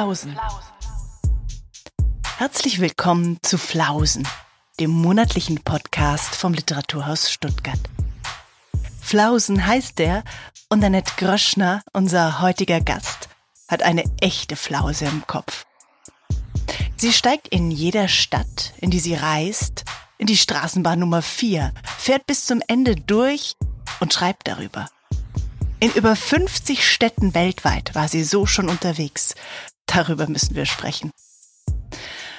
Flausen. Herzlich willkommen zu Flausen, dem monatlichen Podcast vom Literaturhaus Stuttgart. Flausen heißt der und Annette Gröschner, unser heutiger Gast, hat eine echte Flause im Kopf. Sie steigt in jeder Stadt, in die sie reist, in die Straßenbahn Nummer 4, fährt bis zum Ende durch und schreibt darüber. In über 50 Städten weltweit war sie so schon unterwegs. Darüber müssen wir sprechen.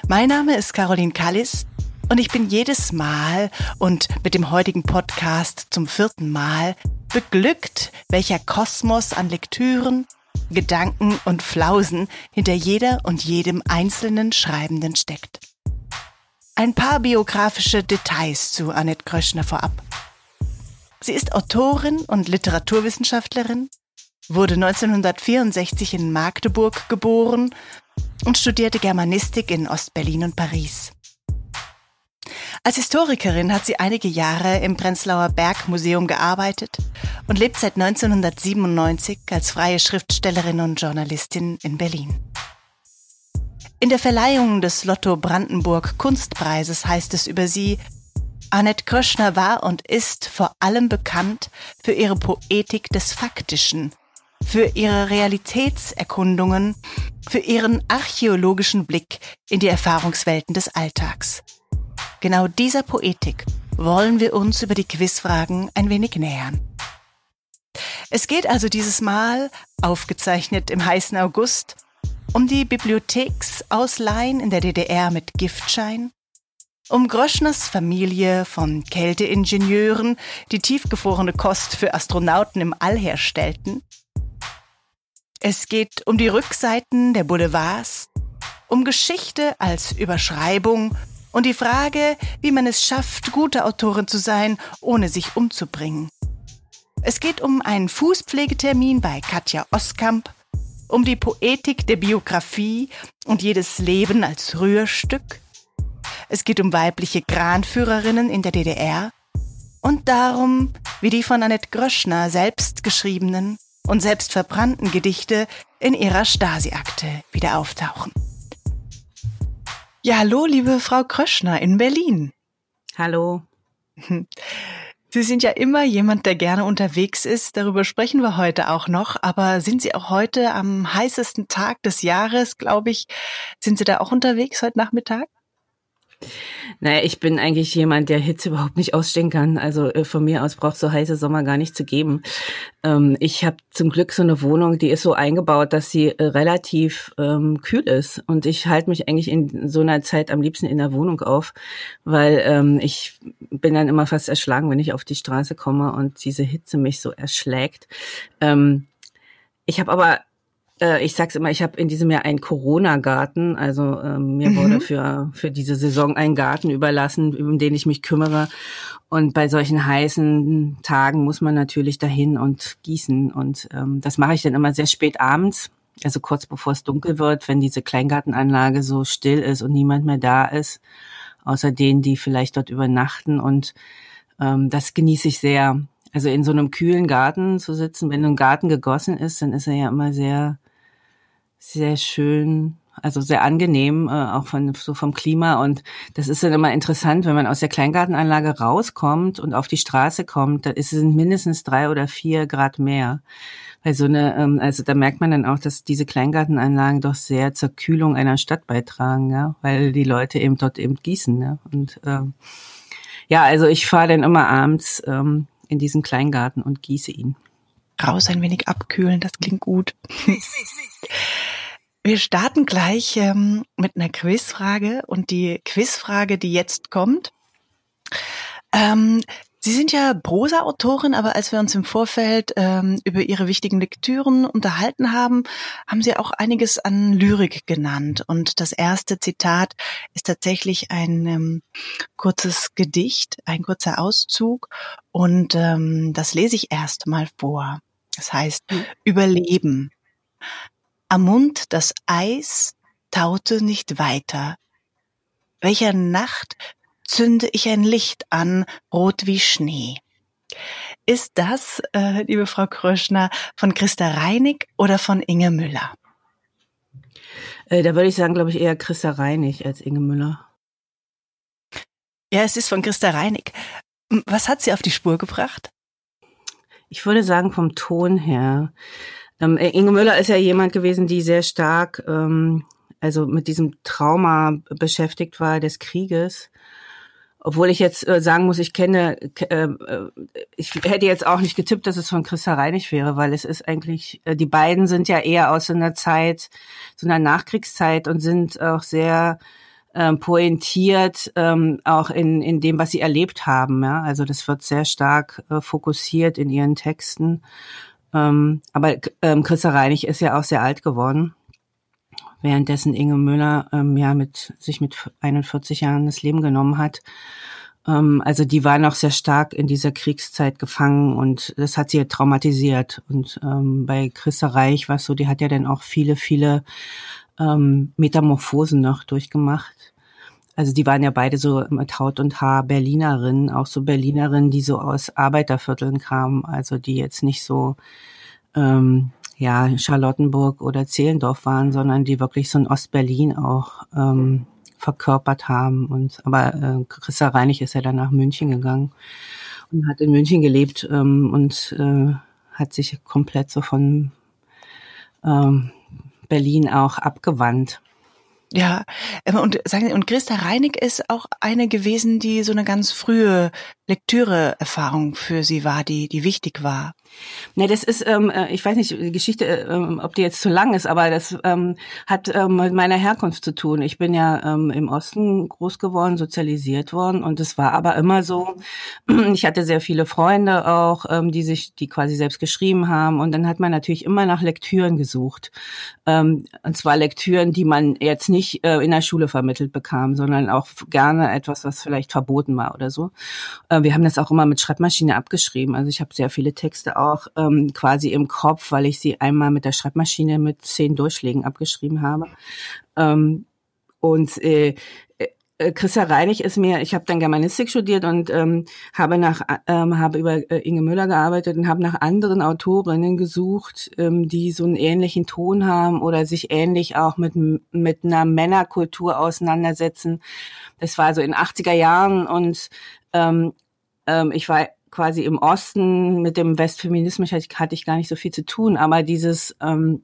Mein Name ist Caroline Kallis und ich bin jedes Mal und mit dem heutigen Podcast zum vierten Mal beglückt, welcher Kosmos an Lektüren, Gedanken und Flausen hinter jeder und jedem einzelnen Schreibenden steckt. Ein paar biografische Details zu Annette Kröschner vorab. Sie ist Autorin und Literaturwissenschaftlerin, wurde 1964 in Magdeburg geboren und studierte Germanistik in Ostberlin und Paris. Als Historikerin hat sie einige Jahre im Prenzlauer Bergmuseum gearbeitet und lebt seit 1997 als freie Schriftstellerin und Journalistin in Berlin. In der Verleihung des Lotto Brandenburg Kunstpreises heißt es über sie, Annette Kröschner war und ist vor allem bekannt für ihre Poetik des Faktischen, für ihre Realitätserkundungen, für ihren archäologischen Blick in die Erfahrungswelten des Alltags. Genau dieser Poetik wollen wir uns über die Quizfragen ein wenig nähern. Es geht also dieses Mal, aufgezeichnet im heißen August, um die Bibliotheksausleihen in der DDR mit Giftschein, um Groschners Familie von Kälteingenieuren, die tiefgefrorene Kost für Astronauten im All herstellten. Es geht um die Rückseiten der Boulevards, um Geschichte als Überschreibung und die Frage, wie man es schafft, gute Autorin zu sein, ohne sich umzubringen. Es geht um einen Fußpflegetermin bei Katja Oskamp, um die Poetik der Biografie und jedes Leben als Rührstück, es geht um weibliche Kranführerinnen in der DDR und darum, wie die von Annette Gröschner selbst geschriebenen und selbst verbrannten Gedichte in ihrer Stasi-Akte wieder auftauchen. Ja, hallo, liebe Frau Kröschner in Berlin. Hallo. Sie sind ja immer jemand, der gerne unterwegs ist. Darüber sprechen wir heute auch noch. Aber sind Sie auch heute am heißesten Tag des Jahres, glaube ich, sind Sie da auch unterwegs heute Nachmittag? Naja, ich bin eigentlich jemand, der Hitze überhaupt nicht ausstehen kann. Also äh, von mir aus braucht so heiße Sommer gar nicht zu geben. Ähm, ich habe zum Glück so eine Wohnung, die ist so eingebaut, dass sie äh, relativ ähm, kühl ist. Und ich halte mich eigentlich in so einer Zeit am liebsten in der Wohnung auf, weil ähm, ich bin dann immer fast erschlagen, wenn ich auf die Straße komme und diese Hitze mich so erschlägt. Ähm, ich habe aber äh, ich sag's immer, ich habe in diesem Jahr einen Corona-Garten. Also ähm, mir mhm. wurde für, für diese Saison ein Garten überlassen, um den ich mich kümmere. Und bei solchen heißen Tagen muss man natürlich dahin und gießen. Und ähm, das mache ich dann immer sehr spät abends. Also kurz bevor es dunkel wird, wenn diese Kleingartenanlage so still ist und niemand mehr da ist, außer denen, die vielleicht dort übernachten. Und ähm, das genieße ich sehr. Also in so einem kühlen Garten zu sitzen, wenn ein Garten gegossen ist, dann ist er ja immer sehr sehr schön, also sehr angenehm, äh, auch von so vom Klima. Und das ist dann immer interessant, wenn man aus der Kleingartenanlage rauskommt und auf die Straße kommt, da ist es mindestens drei oder vier Grad mehr. Weil so eine, ähm, also da merkt man dann auch, dass diese Kleingartenanlagen doch sehr zur Kühlung einer Stadt beitragen, ja, weil die Leute eben dort eben gießen. Ja. Und ähm, ja, also ich fahre dann immer abends ähm, in diesen Kleingarten und gieße ihn. Raus ein wenig abkühlen, das klingt gut. Wir starten gleich ähm, mit einer Quizfrage und die Quizfrage, die jetzt kommt. Ähm, Sie sind ja Prosa-Autorin, aber als wir uns im Vorfeld ähm, über Ihre wichtigen Lektüren unterhalten haben, haben Sie auch einiges an Lyrik genannt. Und das erste Zitat ist tatsächlich ein ähm, kurzes Gedicht, ein kurzer Auszug. Und ähm, das lese ich erst mal vor. Das heißt, mhm. Überleben. Am Mund das Eis taute nicht weiter. Welcher Nacht zünde ich ein Licht an, rot wie Schnee. Ist das, äh, liebe Frau Kröschner, von Christa Reinig oder von Inge Müller? Äh, da würde ich sagen, glaube ich, eher Christa Reinig als Inge Müller. Ja, es ist von Christa Reinig. Was hat sie auf die Spur gebracht? Ich würde sagen, vom Ton her. Ähm, äh, Inge Müller ist ja jemand gewesen, die sehr stark ähm, also mit diesem Trauma beschäftigt war des Krieges. Obwohl ich jetzt äh, sagen muss, ich kenne, äh, äh, ich hätte jetzt auch nicht getippt, dass es von Christa Reinig wäre, weil es ist eigentlich, äh, die beiden sind ja eher aus so einer Zeit, so einer Nachkriegszeit und sind auch sehr ähm, pointiert, ähm, auch in, in dem, was sie erlebt haben. Ja? Also das wird sehr stark äh, fokussiert in ihren Texten. Ähm, aber ähm, Christa Reinig ist ja auch sehr alt geworden währenddessen Inge Müller ähm, ja mit sich mit 41 Jahren das Leben genommen hat. Ähm, also die war noch sehr stark in dieser Kriegszeit gefangen und das hat sie traumatisiert. Und ähm, bei Christa Reich war es so, die hat ja dann auch viele, viele ähm, Metamorphosen noch durchgemacht. Also die waren ja beide so mit Haut und Haar Berlinerinnen, auch so Berlinerinnen, die so aus Arbeitervierteln kamen, also die jetzt nicht so ähm, ja, Charlottenburg oder Zehlendorf waren, sondern die wirklich so in Ostberlin auch ähm, verkörpert haben. Und aber äh, Christa Reinig ist ja dann nach München gegangen und hat in München gelebt ähm, und äh, hat sich komplett so von ähm, Berlin auch abgewandt. Ja, ähm, und und Christa Reinig ist auch eine gewesen, die so eine ganz frühe Lektüreerfahrung für Sie war, die, die wichtig war. Ne, das ist, ähm, äh, ich weiß nicht, die Geschichte, ähm, ob die jetzt zu lang ist, aber das ähm, hat ähm, mit meiner Herkunft zu tun. Ich bin ja ähm, im Osten groß geworden, sozialisiert worden und es war aber immer so, ich hatte sehr viele Freunde auch, ähm, die sich, die quasi selbst geschrieben haben und dann hat man natürlich immer nach Lektüren gesucht. Ähm, und zwar Lektüren, die man jetzt nicht äh, in der Schule vermittelt bekam, sondern auch gerne etwas, was vielleicht verboten war oder so. Äh, wir haben das auch immer mit Schreibmaschine abgeschrieben. Also ich habe sehr viele Texte auch ähm, quasi im Kopf, weil ich sie einmal mit der Schreibmaschine mit zehn Durchschlägen abgeschrieben habe. Ähm, und äh, äh, Christa Reinig ist mir, ich habe dann Germanistik studiert und ähm, habe nach ähm, habe über äh, Inge Müller gearbeitet und habe nach anderen Autorinnen gesucht, ähm, die so einen ähnlichen Ton haben oder sich ähnlich auch mit mit einer Männerkultur auseinandersetzen. Das war so in 80er Jahren und ähm, ähm, ich war quasi im Osten mit dem Westfeminismus hatte ich, gar nicht so viel zu tun, aber dieses ähm,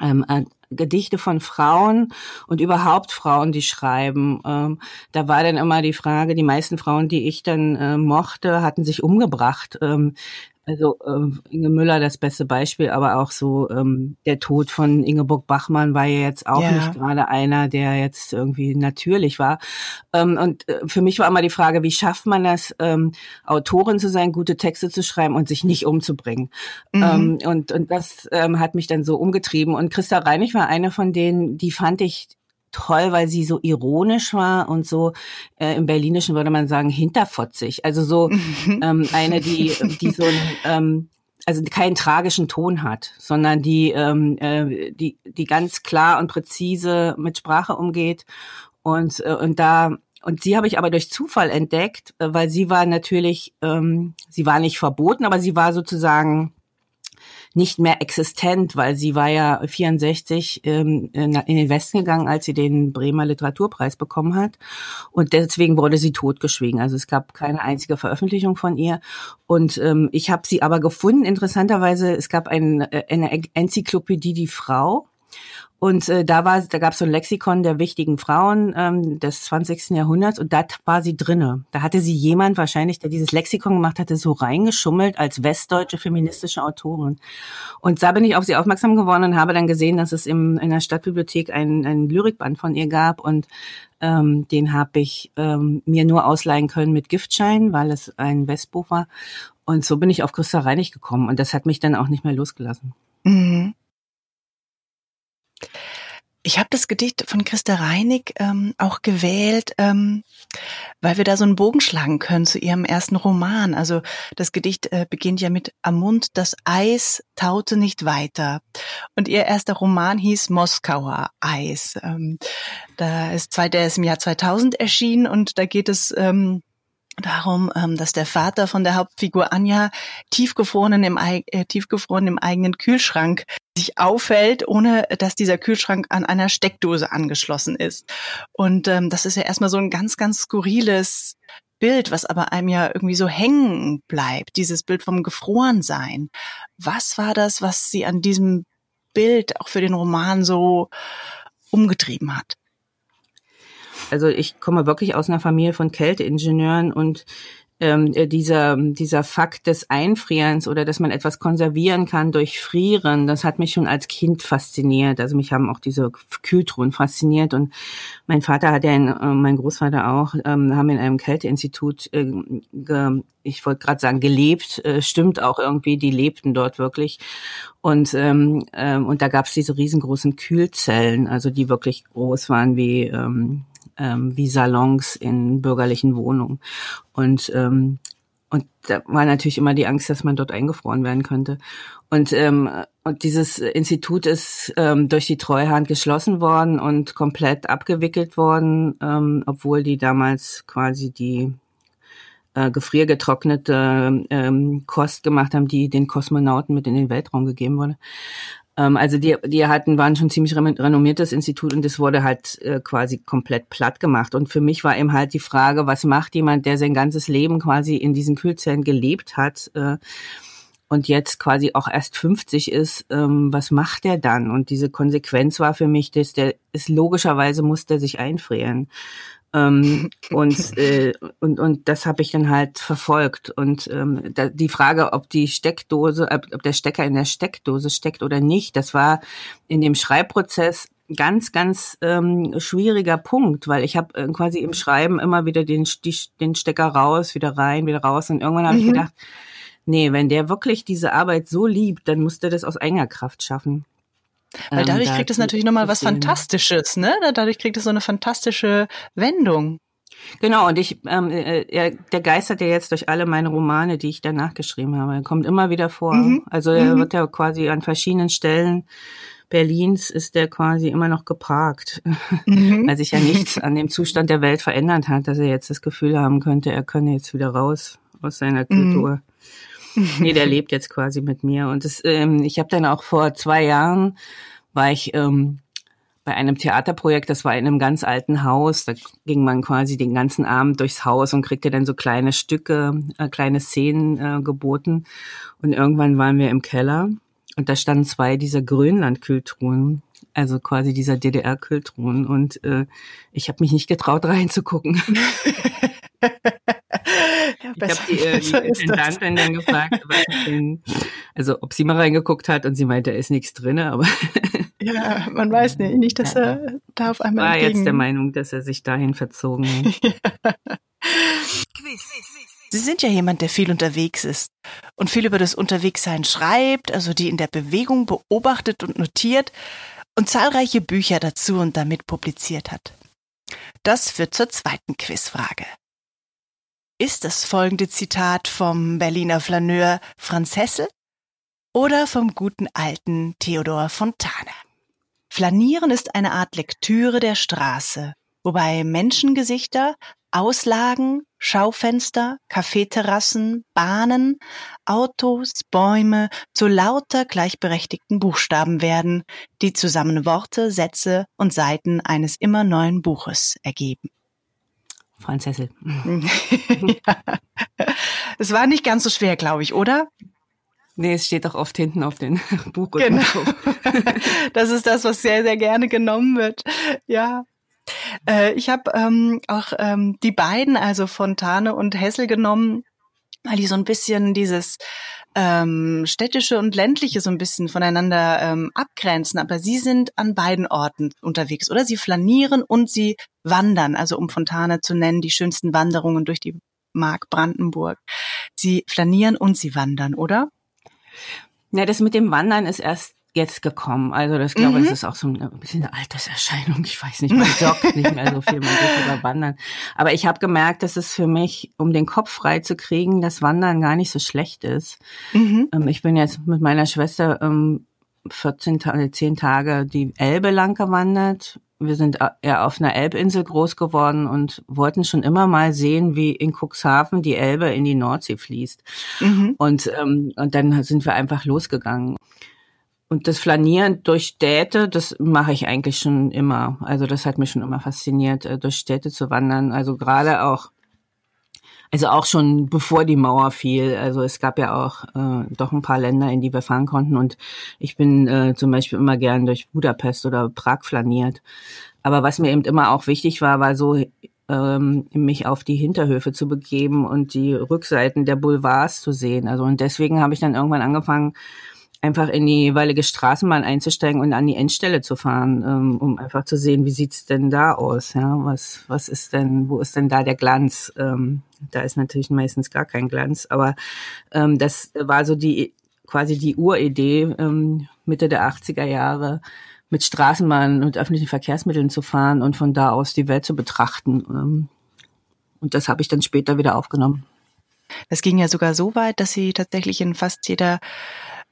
ähm, äh, Gedichte von Frauen und überhaupt Frauen, die schreiben. Ähm, da war dann immer die Frage, die meisten Frauen, die ich dann äh, mochte, hatten sich umgebracht. Ähm, also ähm, Inge Müller das beste Beispiel, aber auch so ähm, der Tod von Ingeborg Bachmann war ja jetzt auch ja. nicht gerade einer, der jetzt irgendwie natürlich war. Ähm, und äh, für mich war immer die Frage, wie schafft man das, ähm, Autorin zu sein, gute Texte zu schreiben und sich nicht umzubringen. Mhm. Ähm, und, und das ähm, hat mich dann so umgetrieben. Und Christa Reinig war eine von denen, die fand ich toll, weil sie so ironisch war und so äh, im Berlinischen würde man sagen hinterfotzig. Also so mhm. ähm, eine, die die so ein, ähm, also keinen tragischen Ton hat, sondern die ähm, äh, die die ganz klar und präzise mit Sprache umgeht und äh, und da und sie habe ich aber durch Zufall entdeckt, äh, weil sie war natürlich, ähm, sie war nicht verboten, aber sie war sozusagen nicht mehr existent, weil sie war ja 64 ähm, in den Westen gegangen, als sie den Bremer Literaturpreis bekommen hat. Und deswegen wurde sie totgeschwiegen. Also es gab keine einzige Veröffentlichung von ihr. Und ähm, ich habe sie aber gefunden, interessanterweise, es gab ein, äh, eine Enzyklopädie Die Frau. Und äh, da war, da gab es so ein Lexikon der wichtigen Frauen ähm, des 20. Jahrhunderts und da war sie drinne. Da hatte sie jemand wahrscheinlich, der dieses Lexikon gemacht hatte, so reingeschummelt als westdeutsche feministische Autorin. Und da bin ich auf sie aufmerksam geworden und habe dann gesehen, dass es im, in der Stadtbibliothek einen, einen Lyrikband von ihr gab und ähm, den habe ich ähm, mir nur ausleihen können mit Giftschein, weil es ein Westbuch war. Und so bin ich auf Christa Reinig gekommen und das hat mich dann auch nicht mehr losgelassen. Mhm. Ich habe das Gedicht von Christa Reinig ähm, auch gewählt, ähm, weil wir da so einen Bogen schlagen können zu ihrem ersten Roman. Also das Gedicht äh, beginnt ja mit Am Mund, das Eis taute nicht weiter. Und ihr erster Roman hieß Moskauer Eis. Ähm, da ist, zwei, der ist im Jahr 2000 erschienen und da geht es ähm, darum, ähm, dass der Vater von der Hauptfigur Anja tiefgefroren im, äh, tiefgefroren im eigenen Kühlschrank sich aufhält, ohne dass dieser Kühlschrank an einer Steckdose angeschlossen ist. Und ähm, das ist ja erstmal so ein ganz, ganz skurriles Bild, was aber einem ja irgendwie so hängen bleibt, dieses Bild vom Gefrorensein. Was war das, was Sie an diesem Bild auch für den Roman so umgetrieben hat? Also ich komme wirklich aus einer Familie von Kälteingenieuren und ähm, äh, dieser, dieser Fakt des Einfrierens oder dass man etwas konservieren kann durch Frieren, das hat mich schon als Kind fasziniert. Also mich haben auch diese Kühltruhen fasziniert und mein Vater hat ja, in, äh, mein Großvater auch, ähm, haben in einem Kälteinstitut, äh, ge, ich wollte gerade sagen, gelebt, äh, stimmt auch irgendwie, die lebten dort wirklich. Und, ähm, ähm, und da gab es diese riesengroßen Kühlzellen, also die wirklich groß waren wie, ähm, ähm, wie Salons in bürgerlichen Wohnungen. Und ähm, und da war natürlich immer die Angst, dass man dort eingefroren werden könnte. Und, ähm, und dieses Institut ist ähm, durch die Treuhand geschlossen worden und komplett abgewickelt worden, ähm, obwohl die damals quasi die äh, gefriergetrocknete ähm, Kost gemacht haben, die den Kosmonauten mit in den Weltraum gegeben wurde. Ähm, also die, die hatten, waren schon ziemlich renommiertes Institut und das wurde halt äh, quasi komplett platt gemacht. Und für mich war eben halt die Frage, was macht jemand, der sein ganzes Leben quasi in diesen Kühlzellen gelebt hat äh, und jetzt quasi auch erst 50 ist, ähm, was macht der dann? Und diese Konsequenz war für mich, dass der ist logischerweise muss der sich einfrieren. Ähm, und, äh, und, und das habe ich dann halt verfolgt. Und ähm, da, die Frage, ob die Steckdose, ob der Stecker in der Steckdose steckt oder nicht, das war in dem Schreibprozess ganz, ganz ähm, schwieriger Punkt, weil ich habe äh, quasi im Schreiben immer wieder den, die, den Stecker raus, wieder rein, wieder raus. Und irgendwann habe mhm. ich gedacht, nee, wenn der wirklich diese Arbeit so liebt, dann muss der das aus eigener Kraft schaffen. Weil ähm, dadurch ähm, da kriegt es natürlich nochmal was Fantastisches, ne? Dadurch kriegt es so eine fantastische Wendung. Genau, und ich, ähm, äh, er, der geistert ja jetzt durch alle meine Romane, die ich danach geschrieben habe. Er kommt immer wieder vor. Mhm. Also er mhm. wird ja quasi an verschiedenen Stellen Berlins ist der quasi immer noch geparkt, mhm. weil sich ja nichts an dem Zustand der Welt verändert hat, dass er jetzt das Gefühl haben könnte, er könne jetzt wieder raus aus seiner Kultur. Nee, der lebt jetzt quasi mit mir. Und das, ähm, ich habe dann auch vor zwei Jahren war ich ähm, bei einem Theaterprojekt, das war in einem ganz alten Haus. Da ging man quasi den ganzen Abend durchs Haus und kriegte dann so kleine Stücke, äh, kleine Szenen äh, geboten. Und irgendwann waren wir im Keller und da standen zwei dieser Grönland-Kühltruhen, also quasi dieser DDR-Kühltruhen. Und äh, ich habe mich nicht getraut reinzugucken. ich habe die, äh, die Intendantin dann gefragt, denn, also ob sie mal reingeguckt hat und sie meinte, da ist nichts drin, aber ja, man weiß nicht, nicht, dass ja. er da auf einmal war entgegen... jetzt der Meinung, dass er sich dahin verzogen hat. Sie sind ja jemand, der viel unterwegs ist und viel über das Unterwegssein schreibt, also die in der Bewegung beobachtet und notiert und zahlreiche Bücher dazu und damit publiziert hat. Das führt zur zweiten Quizfrage ist das folgende Zitat vom Berliner Flaneur Franz Hessel oder vom guten alten Theodor Fontane. Flanieren ist eine Art Lektüre der Straße, wobei Menschengesichter, Auslagen, Schaufenster, Kaffeeterrassen, Bahnen, Autos, Bäume zu lauter gleichberechtigten Buchstaben werden, die zusammen Worte, Sätze und Seiten eines immer neuen Buches ergeben. Franz Hessel. ja. Es war nicht ganz so schwer, glaube ich, oder? Nee, es steht doch oft hinten auf den Buchrücken. Genau. das ist das, was sehr, sehr gerne genommen wird. Ja. Äh, ich habe ähm, auch ähm, die beiden, also Fontane und Hessel genommen, weil die so ein bisschen dieses ähm, städtische und ländliche so ein bisschen voneinander ähm, abgrenzen, aber sie sind an beiden Orten unterwegs, oder? Sie flanieren und sie wandern, also um Fontane zu nennen, die schönsten Wanderungen durch die Mark Brandenburg. Sie flanieren und sie wandern, oder? Ja, das mit dem Wandern ist erst jetzt gekommen. Also das glaube ich, mhm. das ist auch so ein bisschen eine Alterserscheinung. Ich weiß nicht, man joggt nicht mehr so viel, man geht über Wandern. Aber ich habe gemerkt, dass es für mich, um den Kopf frei zu kriegen, das Wandern gar nicht so schlecht ist. Mhm. Ähm, ich bin jetzt mit meiner Schwester ähm, 14 Tage, 10 Tage die Elbe lang gewandert. Wir sind ja auf einer Elbinsel groß geworden und wollten schon immer mal sehen, wie in Cuxhaven die Elbe in die Nordsee fließt. Mhm. Und, ähm, und dann sind wir einfach losgegangen. Und das Flanieren durch Städte, das mache ich eigentlich schon immer. Also das hat mich schon immer fasziniert, äh, durch Städte zu wandern. Also gerade auch, also auch schon bevor die Mauer fiel. Also es gab ja auch äh, doch ein paar Länder, in die wir fahren konnten. Und ich bin äh, zum Beispiel immer gern durch Budapest oder Prag flaniert. Aber was mir eben immer auch wichtig war, war so ähm, mich auf die Hinterhöfe zu begeben und die Rückseiten der Boulevards zu sehen. Also und deswegen habe ich dann irgendwann angefangen, einfach in die jeweilige Straßenbahn einzusteigen und an die Endstelle zu fahren, ähm, um einfach zu sehen, wie sieht's denn da aus? Ja, was was ist denn, wo ist denn da der Glanz? Ähm, da ist natürlich meistens gar kein Glanz, aber ähm, das war so die quasi die Uridee Mitte der 80er Jahre mit Straßenbahnen und öffentlichen Verkehrsmitteln zu fahren und von da aus die Welt zu betrachten. Und das habe ich dann später wieder aufgenommen. Das ging ja sogar so weit, dass Sie tatsächlich in fast jeder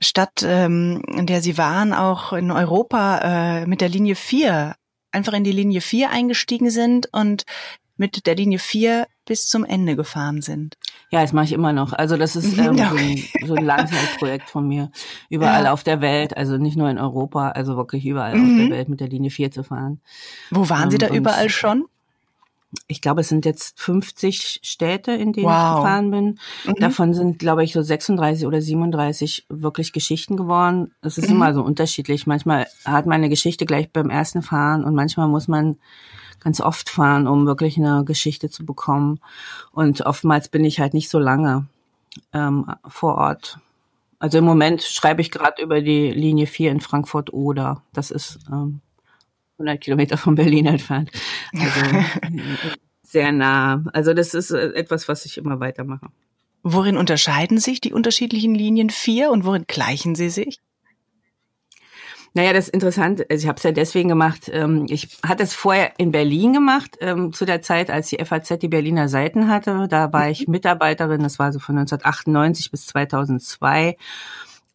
Stadt, ähm, in der Sie waren, auch in Europa äh, mit der Linie 4 einfach in die Linie 4 eingestiegen sind und mit der Linie 4 bis zum Ende gefahren sind. Ja, das mache ich immer noch. Also das ist ähm, so, ein, so ein Langzeitprojekt von mir. Überall ja. auf der Welt, also nicht nur in Europa, also wirklich überall mhm. auf der. Welt mit der Linie 4 zu fahren. Wo waren Sie da überall schon? Ich glaube, es sind jetzt 50 Städte, in denen wow. ich gefahren bin. Mhm. Davon sind, glaube ich, so 36 oder 37 wirklich Geschichten geworden. Es ist mhm. immer so unterschiedlich. Manchmal hat man eine Geschichte gleich beim ersten Fahren und manchmal muss man ganz oft fahren, um wirklich eine Geschichte zu bekommen. Und oftmals bin ich halt nicht so lange ähm, vor Ort. Also im Moment schreibe ich gerade über die Linie 4 in Frankfurt-Oder. Das ist ähm, 100 Kilometer von Berlin entfernt. Also sehr nah. Also das ist äh, etwas, was ich immer weitermache. Worin unterscheiden sich die unterschiedlichen Linien 4 und worin gleichen sie sich? Naja, das ist interessant. Also ich habe es ja deswegen gemacht. Ähm, ich hatte es vorher in Berlin gemacht, ähm, zu der Zeit, als die FAZ die Berliner Seiten hatte. Da war ich mhm. Mitarbeiterin, das war so von 1998 bis 2002.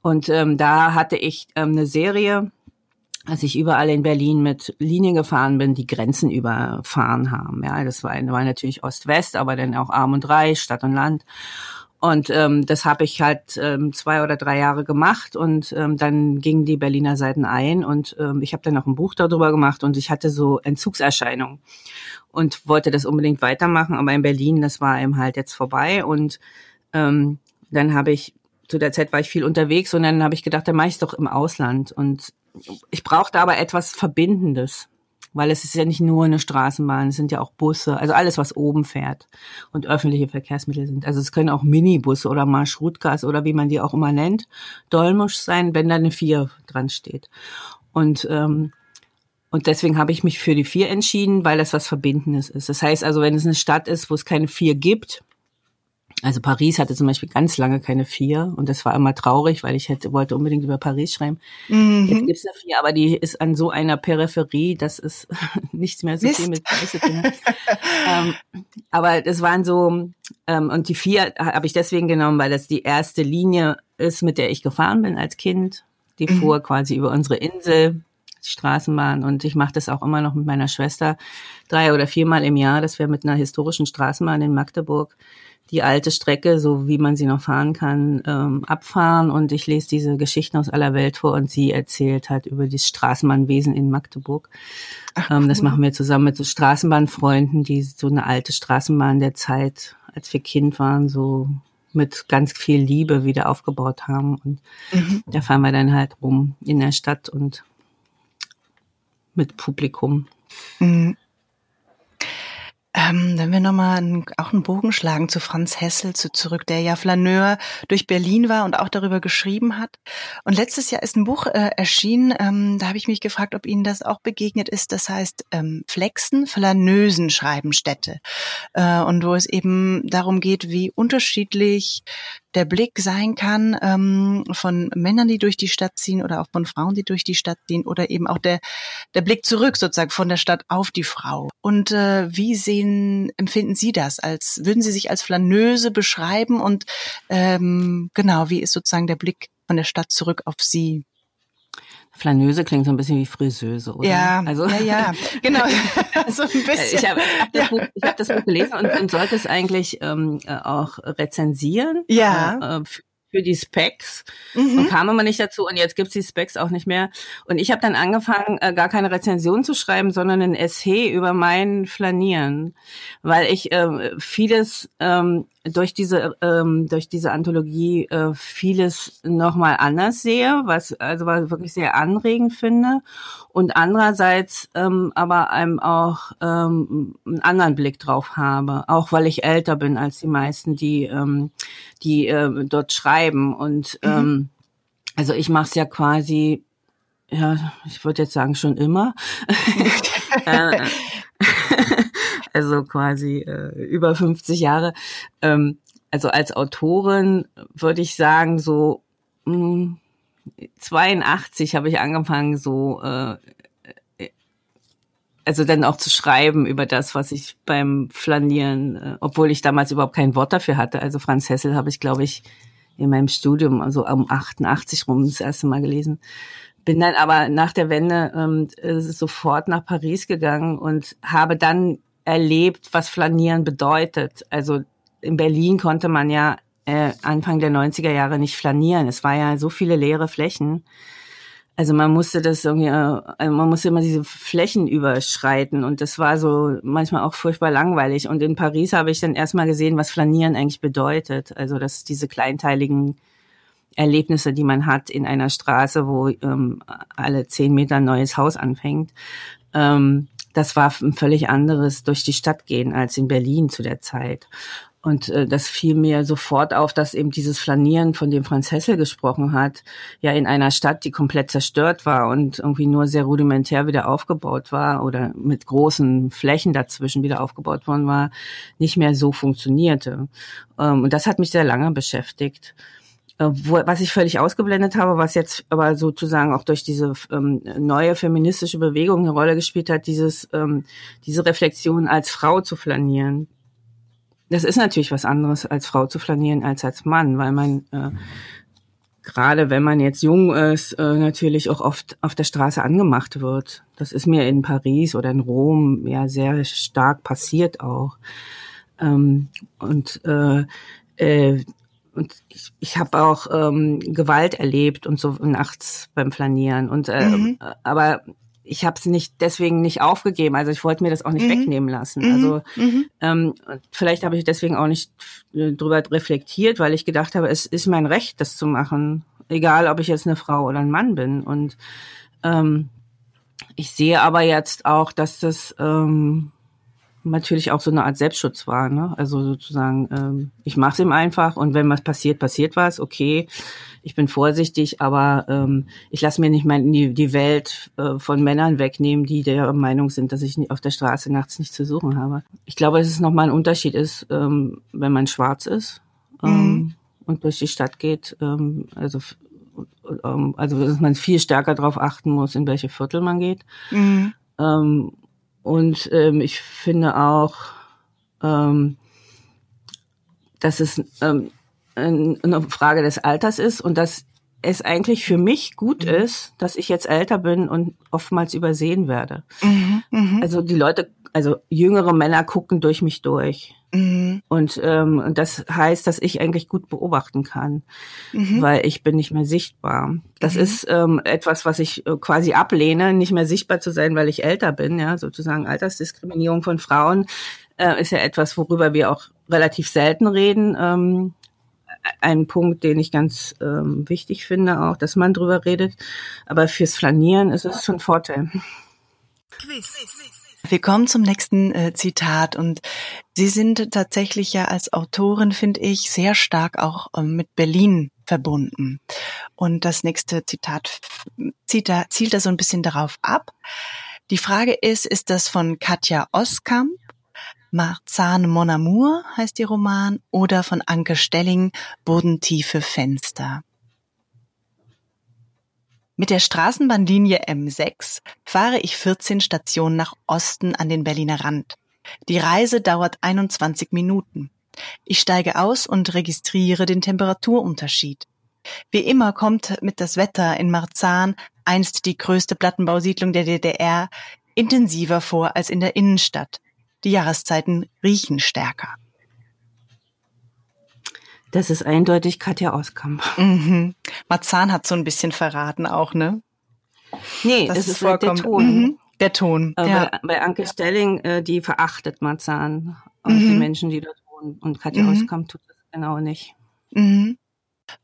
Und ähm, da hatte ich ähm, eine Serie, als ich überall in Berlin mit Linien gefahren bin, die Grenzen überfahren haben. Ja, das war, war natürlich Ost-West, aber dann auch Arm und Reich, Stadt und Land. Und ähm, das habe ich halt ähm, zwei oder drei Jahre gemacht und ähm, dann gingen die Berliner Seiten ein und ähm, ich habe dann noch ein Buch darüber gemacht und ich hatte so Entzugserscheinungen und wollte das unbedingt weitermachen, aber in Berlin, das war eben halt jetzt vorbei und ähm, dann habe ich zu der Zeit war ich viel unterwegs und dann habe ich gedacht, dann mache ich es doch im Ausland und ich brauchte aber etwas Verbindendes, weil es ist ja nicht nur eine Straßenbahn, es sind ja auch Busse, also alles, was oben fährt und öffentliche Verkehrsmittel sind. Also es können auch Minibusse oder Marschrutkas oder wie man die auch immer nennt, Dolmusch sein, wenn da eine Vier dran steht. Und ähm, und deswegen habe ich mich für die Vier entschieden, weil das was Verbindendes ist. Das heißt also, wenn es eine Stadt ist, wo es keine Vier gibt, also Paris hatte zum Beispiel ganz lange keine vier und das war immer traurig, weil ich hätte, wollte unbedingt über Paris schreiben. Mhm. Jetzt gibt's eine vier, aber die ist an so einer Peripherie, das ist nichts mehr so Mist. viel mit Paris zu tun. ähm, aber das waren so, ähm, und die vier habe ich deswegen genommen, weil das die erste Linie ist, mit der ich gefahren bin als Kind. Die mhm. fuhr quasi über unsere Insel, die Straßenbahn und ich mache das auch immer noch mit meiner Schwester drei oder viermal im Jahr, dass wir mit einer historischen Straßenbahn in Magdeburg die alte Strecke, so wie man sie noch fahren kann, ähm, abfahren und ich lese diese Geschichten aus aller Welt vor und sie erzählt halt über das Straßenbahnwesen in Magdeburg. Ach, cool. ähm, das machen wir zusammen mit so Straßenbahnfreunden, die so eine alte Straßenbahn der Zeit, als wir Kind waren, so mit ganz viel Liebe wieder aufgebaut haben. Und mhm. da fahren wir dann halt rum in der Stadt und mit Publikum. Mhm. Ähm, wenn wir nochmal auch einen Bogen schlagen zu Franz Hessel zu zurück, der ja Flaneur durch Berlin war und auch darüber geschrieben hat. Und letztes Jahr ist ein Buch äh, erschienen, ähm, da habe ich mich gefragt, ob Ihnen das auch begegnet ist. Das heißt ähm, Flexen, Flanösen schreiben Städte. Äh, und wo es eben darum geht, wie unterschiedlich der Blick sein kann ähm, von Männern, die durch die Stadt ziehen oder auch von Frauen, die durch die Stadt ziehen oder eben auch der, der Blick zurück sozusagen von der Stadt auf die Frau. Und äh, wie sehen, empfinden Sie das? Als würden Sie sich als Flaneuse beschreiben und ähm, genau, wie ist sozusagen der Blick von der Stadt zurück auf Sie? Flaneuse klingt so ein bisschen wie Friseuse, oder? Ja, also, ja, ja, genau. so ein bisschen. Ich habe hab das, Buch, ich hab das Buch gelesen und, und sollte es eigentlich ähm, äh, auch rezensieren. Ja. Äh, für die Specs mhm. und kam immer nicht dazu und jetzt gibt's die Specs auch nicht mehr. Und ich habe dann angefangen, äh, gar keine Rezension zu schreiben, sondern ein Essay über mein Flanieren, weil ich äh, vieles ähm, durch diese ähm, durch diese Anthologie äh, vieles nochmal anders sehe, was also was wirklich sehr anregend finde und andererseits ähm, aber einem auch ähm, einen anderen Blick drauf habe, auch weil ich älter bin als die meisten, die ähm, die äh, dort schreiben. Und mhm. ähm, also ich mache es ja quasi, ja, ich würde jetzt sagen schon immer. Äh, also quasi äh, über 50 Jahre. Ähm, also als Autorin würde ich sagen, so mh, hm, 82 habe ich angefangen, so äh, also dann auch zu schreiben über das, was ich beim Flanieren, äh, obwohl ich damals überhaupt kein Wort dafür hatte. Also Franz Hessel habe ich, glaube ich, in meinem Studium, also um 88 rum das erste Mal gelesen. Bin dann aber nach der Wende ähm, äh, sofort nach Paris gegangen und habe dann erlebt, was Flanieren bedeutet. Also in Berlin konnte man ja äh, Anfang der 90er Jahre nicht flanieren. Es war ja so viele leere Flächen. Also man musste das irgendwie, äh, also man musste immer diese Flächen überschreiten und das war so manchmal auch furchtbar langweilig. Und in Paris habe ich dann erstmal gesehen, was Flanieren eigentlich bedeutet. Also dass diese kleinteiligen Erlebnisse, die man hat in einer Straße, wo ähm, alle zehn Meter ein neues Haus anfängt. Ähm, das war ein völlig anderes durch die Stadt gehen als in Berlin zu der Zeit. Und äh, das fiel mir sofort auf, dass eben dieses Flanieren, von dem Franz Hessel gesprochen hat, ja in einer Stadt, die komplett zerstört war und irgendwie nur sehr rudimentär wieder aufgebaut war oder mit großen Flächen dazwischen wieder aufgebaut worden war, nicht mehr so funktionierte. Ähm, und das hat mich sehr lange beschäftigt. Äh, was ich völlig ausgeblendet habe, was jetzt aber sozusagen auch durch diese ähm, neue feministische Bewegung eine Rolle gespielt hat, dieses, ähm, diese Reflexion als Frau zu flanieren das ist natürlich was anderes, als Frau zu flanieren als als Mann, weil man äh, gerade wenn man jetzt jung ist, äh, natürlich auch oft auf der Straße angemacht wird. Das ist mir in Paris oder in Rom ja sehr stark passiert auch. Ähm, und äh, äh, und ich, ich habe auch ähm, Gewalt erlebt und so nachts beim Flanieren. Und äh, mhm. aber ich habe es nicht deswegen nicht aufgegeben. Also ich wollte mir das auch nicht mhm. wegnehmen lassen. Mhm. Also mhm. ähm, vielleicht habe ich deswegen auch nicht äh, drüber reflektiert, weil ich gedacht habe, es ist mein Recht, das zu machen, egal ob ich jetzt eine Frau oder ein Mann bin. Und ähm, ich sehe aber jetzt auch, dass das ähm, natürlich auch so eine Art Selbstschutz war. Ne? Also sozusagen, ähm, ich mache es ihm einfach und wenn was passiert, passiert was, okay ich bin vorsichtig, aber ähm, ich lasse mir nicht mal die, die Welt äh, von Männern wegnehmen, die der Meinung sind, dass ich auf der Straße nachts nicht zu suchen habe. Ich glaube, dass es nochmal ein Unterschied ist, ähm, wenn man schwarz ist ähm, mhm. und durch die Stadt geht. Ähm, also ähm, also dass man viel stärker darauf achten muss, in welche Viertel man geht. Mhm. Ähm, und ähm, ich finde auch, ähm, dass es ähm, eine Frage des Alters ist und dass es eigentlich für mich gut mhm. ist, dass ich jetzt älter bin und oftmals übersehen werde. Mhm, mh. Also die Leute, also jüngere Männer gucken durch mich durch. Mhm. Und ähm, das heißt, dass ich eigentlich gut beobachten kann, mhm. weil ich bin nicht mehr sichtbar. Das mhm. ist ähm, etwas, was ich äh, quasi ablehne, nicht mehr sichtbar zu sein, weil ich älter bin. Ja, sozusagen Altersdiskriminierung von Frauen äh, ist ja etwas, worüber wir auch relativ selten reden. Ähm, ein Punkt, den ich ganz ähm, wichtig finde, auch, dass man drüber redet. Aber fürs Flanieren ist es schon Vorteil. Wir kommen zum nächsten äh, Zitat und Sie sind tatsächlich ja als Autorin, finde ich, sehr stark auch ähm, mit Berlin verbunden. Und das nächste Zitat zieht da, zielt da so ein bisschen darauf ab. Die Frage ist, ist das von Katja Oskamp Marzahn Mon Amour heißt die Roman oder von Anke Stelling Bodentiefe Fenster. Mit der Straßenbahnlinie M6 fahre ich 14 Stationen nach Osten an den Berliner Rand. Die Reise dauert 21 Minuten. Ich steige aus und registriere den Temperaturunterschied. Wie immer kommt mit das Wetter in Marzahn, einst die größte Plattenbausiedlung der DDR, intensiver vor als in der Innenstadt. Die Jahreszeiten riechen stärker. Das ist eindeutig Katja Auskamp. Mhm. Marzahn hat so ein bisschen verraten auch, ne? Nee, das, das ist vorkommt. der Ton. Mhm. Der Ton. Äh, ja. bei, bei, Anke Stelling, äh, die verachtet Marzahn und mhm. die Menschen, die dort wohnen. Und Katja mhm. Auskamp tut das genau nicht. Mhm.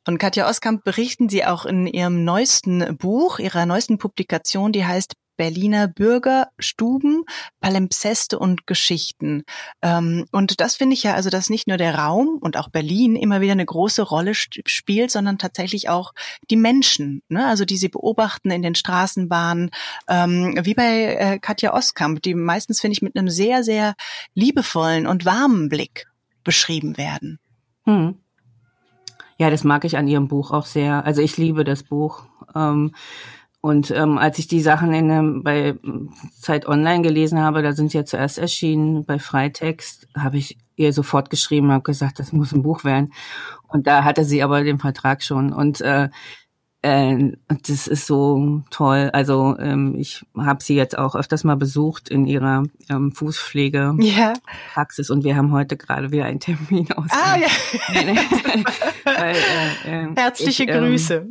Von Katja Oskamp berichten Sie auch in Ihrem neuesten Buch, Ihrer neuesten Publikation, die heißt Berliner Bürgerstuben, Palimpseste und Geschichten. Ähm, und das finde ich ja, also dass nicht nur der Raum und auch Berlin immer wieder eine große Rolle spielt, sondern tatsächlich auch die Menschen, ne? also die sie beobachten in den Straßenbahnen, ähm, wie bei äh, Katja Oskamp, die meistens, finde ich, mit einem sehr, sehr liebevollen und warmen Blick beschrieben werden. Hm. Ja, das mag ich an ihrem Buch auch sehr. Also ich liebe das Buch. Ähm, und ähm, als ich die Sachen in, ähm, bei Zeit Online gelesen habe, da sind sie ja zuerst erschienen bei Freitext, habe ich ihr sofort geschrieben, habe gesagt, das muss ein Buch werden. Und da hatte sie aber den Vertrag schon. Und äh, äh, das ist so toll. Also ähm, ich habe sie jetzt auch öfters mal besucht in ihrer ähm, Fußpflegepraxis ja. und wir haben heute gerade wieder einen Termin aus. Ah ja. weil, äh, äh, Herzliche ich, Grüße.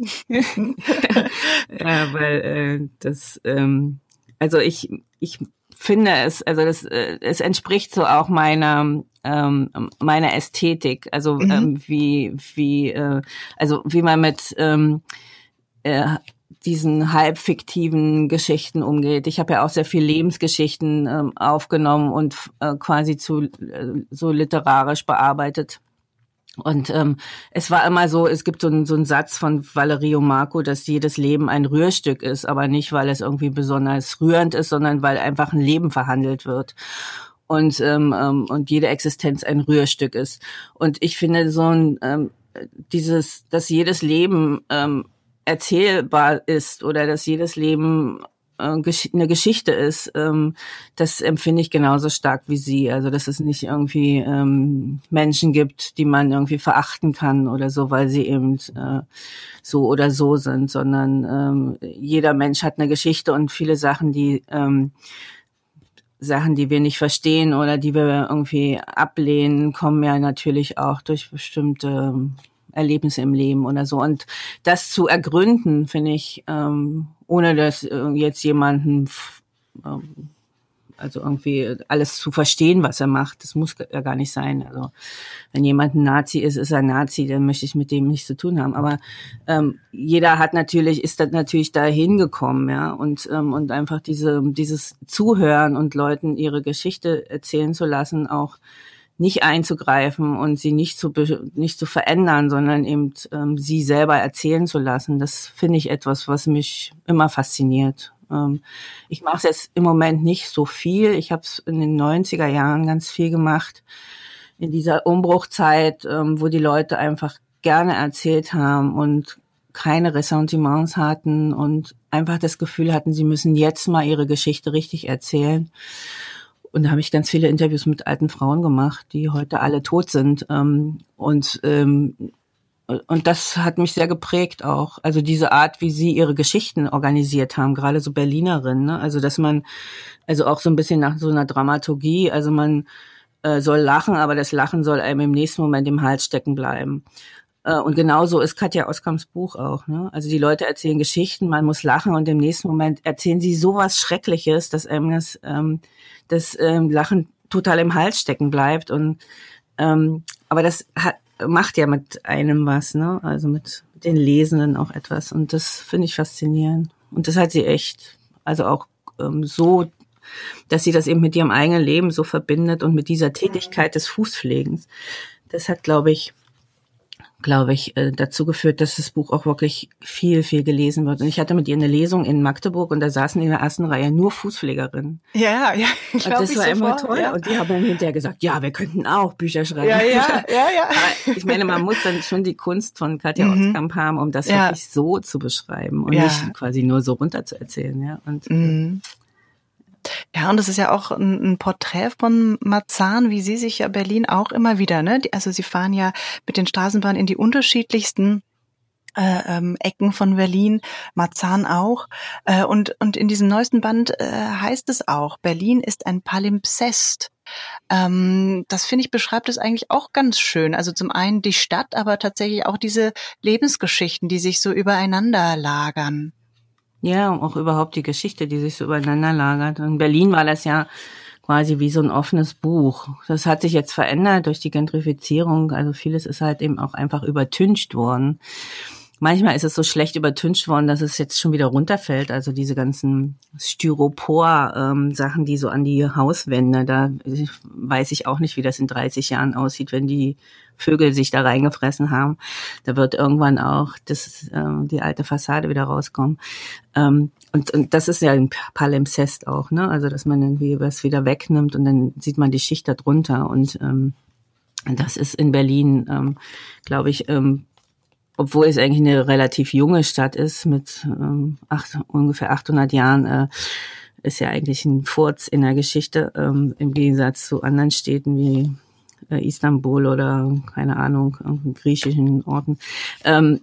ja, weil das, ähm, also ich ich finde es, also das, äh, es entspricht so auch meiner ähm, meiner Ästhetik, also mhm. ähm, wie wie äh, also wie man mit ähm, äh, diesen halb fiktiven Geschichten umgeht. Ich habe ja auch sehr viel Lebensgeschichten ähm, aufgenommen und äh, quasi zu äh, so literarisch bearbeitet. Und ähm, es war immer so, es gibt so, so einen Satz von Valerio Marco, dass jedes Leben ein Rührstück ist, aber nicht, weil es irgendwie besonders rührend ist, sondern weil einfach ein Leben verhandelt wird und ähm, ähm, und jede Existenz ein Rührstück ist. Und ich finde so ein ähm, dieses, dass jedes Leben ähm, erzählbar ist oder dass jedes Leben äh, eine Geschichte ist, ähm, das empfinde ich genauso stark wie Sie. Also dass es nicht irgendwie ähm, Menschen gibt, die man irgendwie verachten kann oder so, weil sie eben äh, so oder so sind, sondern ähm, jeder Mensch hat eine Geschichte und viele Sachen, die Sachen, die wir nicht verstehen oder die wir irgendwie ablehnen, kommen ja natürlich auch durch bestimmte Erlebnisse im Leben oder so. Und das zu ergründen, finde ich, ähm, ohne dass äh, jetzt jemanden, ähm, also irgendwie alles zu verstehen, was er macht, das muss ja gar nicht sein. Also wenn jemand ein Nazi ist, ist er Nazi, dann möchte ich mit dem nichts zu tun haben. Aber ähm, jeder hat natürlich, ist dann natürlich da hingekommen, ja, und ähm, und einfach diese dieses Zuhören und Leuten ihre Geschichte erzählen zu lassen, auch nicht einzugreifen und sie nicht zu, nicht zu verändern, sondern eben ähm, sie selber erzählen zu lassen. Das finde ich etwas, was mich immer fasziniert. Ähm, ich mache es jetzt im Moment nicht so viel. Ich habe es in den 90er Jahren ganz viel gemacht. In dieser Umbruchzeit, ähm, wo die Leute einfach gerne erzählt haben und keine Ressentiments hatten und einfach das Gefühl hatten, sie müssen jetzt mal ihre Geschichte richtig erzählen. Und da habe ich ganz viele Interviews mit alten Frauen gemacht, die heute alle tot sind. Ähm, und ähm, und das hat mich sehr geprägt auch. Also diese Art, wie sie ihre Geschichten organisiert haben, gerade so Berlinerinnen. Ne? Also dass man, also auch so ein bisschen nach so einer Dramaturgie, also man äh, soll lachen, aber das Lachen soll einem im nächsten Moment im Hals stecken bleiben. Äh, und genauso ist Katja Oskams Buch auch. Ne? Also die Leute erzählen Geschichten, man muss lachen und im nächsten Moment erzählen sie sowas Schreckliches, dass einem das ähm, das ähm, Lachen total im Hals stecken bleibt. Und ähm, aber das hat, macht ja mit einem was, ne? Also mit, mit den Lesenden auch etwas. Und das finde ich faszinierend. Und das hat sie echt, also auch ähm, so, dass sie das eben mit ihrem eigenen Leben so verbindet und mit dieser Tätigkeit des Fußpflegens. Das hat, glaube ich, glaube ich, äh, dazu geführt, dass das Buch auch wirklich viel, viel gelesen wird. Und ich hatte mit ihr eine Lesung in Magdeburg und da saßen in der ersten Reihe nur Fußpflegerinnen. Ja, ja. Und das war immer toll. Ja. Und die haben dann hinterher gesagt, ja, wir könnten auch Bücher schreiben. Ja, ja, ja, ja. Aber ich meine, man muss dann schon die Kunst von Katja mhm. Otzkamp haben, um das ja. wirklich so zu beschreiben und nicht quasi nur so runter zu erzählen. Ja. Und mhm. Ja, und das ist ja auch ein, ein, Porträt von Marzahn, wie Sie sich ja Berlin auch immer wieder, ne? Also Sie fahren ja mit den Straßenbahnen in die unterschiedlichsten äh, ähm, Ecken von Berlin, Marzahn auch. Äh, und, und in diesem neuesten Band äh, heißt es auch, Berlin ist ein Palimpsest. Ähm, das finde ich beschreibt es eigentlich auch ganz schön. Also zum einen die Stadt, aber tatsächlich auch diese Lebensgeschichten, die sich so übereinander lagern. Ja, auch überhaupt die Geschichte, die sich so übereinander lagert. In Berlin war das ja quasi wie so ein offenes Buch. Das hat sich jetzt verändert durch die Gentrifizierung. Also vieles ist halt eben auch einfach übertüncht worden. Manchmal ist es so schlecht übertüncht worden, dass es jetzt schon wieder runterfällt. Also diese ganzen Styropor-Sachen, ähm, die so an die Hauswände, da weiß ich auch nicht, wie das in 30 Jahren aussieht, wenn die Vögel sich da reingefressen haben. Da wird irgendwann auch das, ähm, die alte Fassade wieder rauskommen. Ähm, und, und das ist ja ein Palimpsest auch, ne? Also dass man irgendwie was wieder wegnimmt und dann sieht man die Schicht da drunter. Und ähm, das ist in Berlin, ähm, glaube ich, ähm, obwohl es eigentlich eine relativ junge Stadt ist mit ähm, acht, ungefähr 800 Jahren, äh, ist ja eigentlich ein Furz in der Geschichte ähm, im Gegensatz zu anderen Städten wie äh, Istanbul oder keine Ahnung griechischen Orten, ähm,